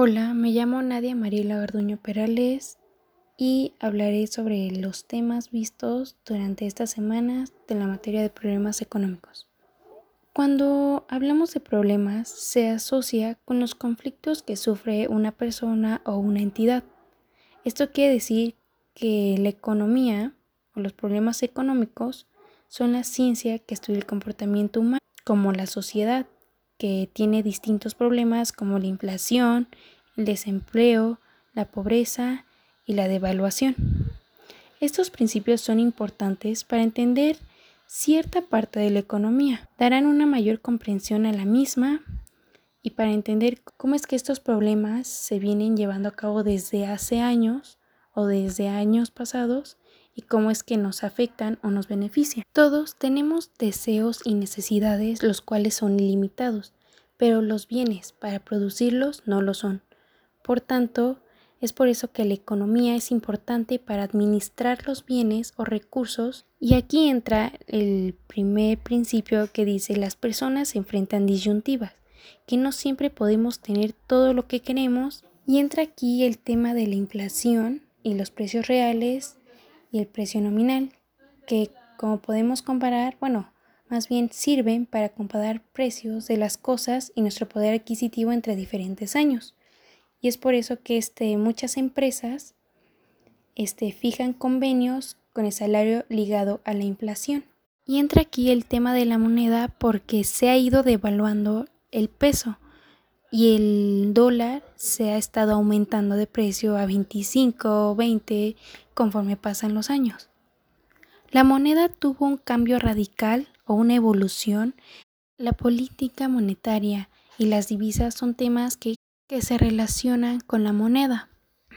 Hola, me llamo Nadia Mariela Garduño Perales y hablaré sobre los temas vistos durante estas semanas de la materia de problemas económicos. Cuando hablamos de problemas, se asocia con los conflictos que sufre una persona o una entidad. Esto quiere decir que la economía o los problemas económicos son la ciencia que estudia el comportamiento humano, como la sociedad, que tiene distintos problemas como la inflación, el desempleo, la pobreza y la devaluación. Estos principios son importantes para entender cierta parte de la economía, darán una mayor comprensión a la misma y para entender cómo es que estos problemas se vienen llevando a cabo desde hace años o desde años pasados y cómo es que nos afectan o nos benefician. Todos tenemos deseos y necesidades los cuales son ilimitados, pero los bienes para producirlos no lo son. Por tanto, es por eso que la economía es importante para administrar los bienes o recursos y aquí entra el primer principio que dice las personas se enfrentan disyuntivas, que no siempre podemos tener todo lo que queremos y entra aquí el tema de la inflación y los precios reales y el precio nominal, que como podemos comparar, bueno, más bien sirven para comparar precios de las cosas y nuestro poder adquisitivo entre diferentes años. Y es por eso que este, muchas empresas este, fijan convenios con el salario ligado a la inflación. Y entra aquí el tema de la moneda porque se ha ido devaluando el peso y el dólar se ha estado aumentando de precio a 25 o 20 conforme pasan los años. La moneda tuvo un cambio radical o una evolución. La política monetaria y las divisas son temas que, que se relacionan con la moneda.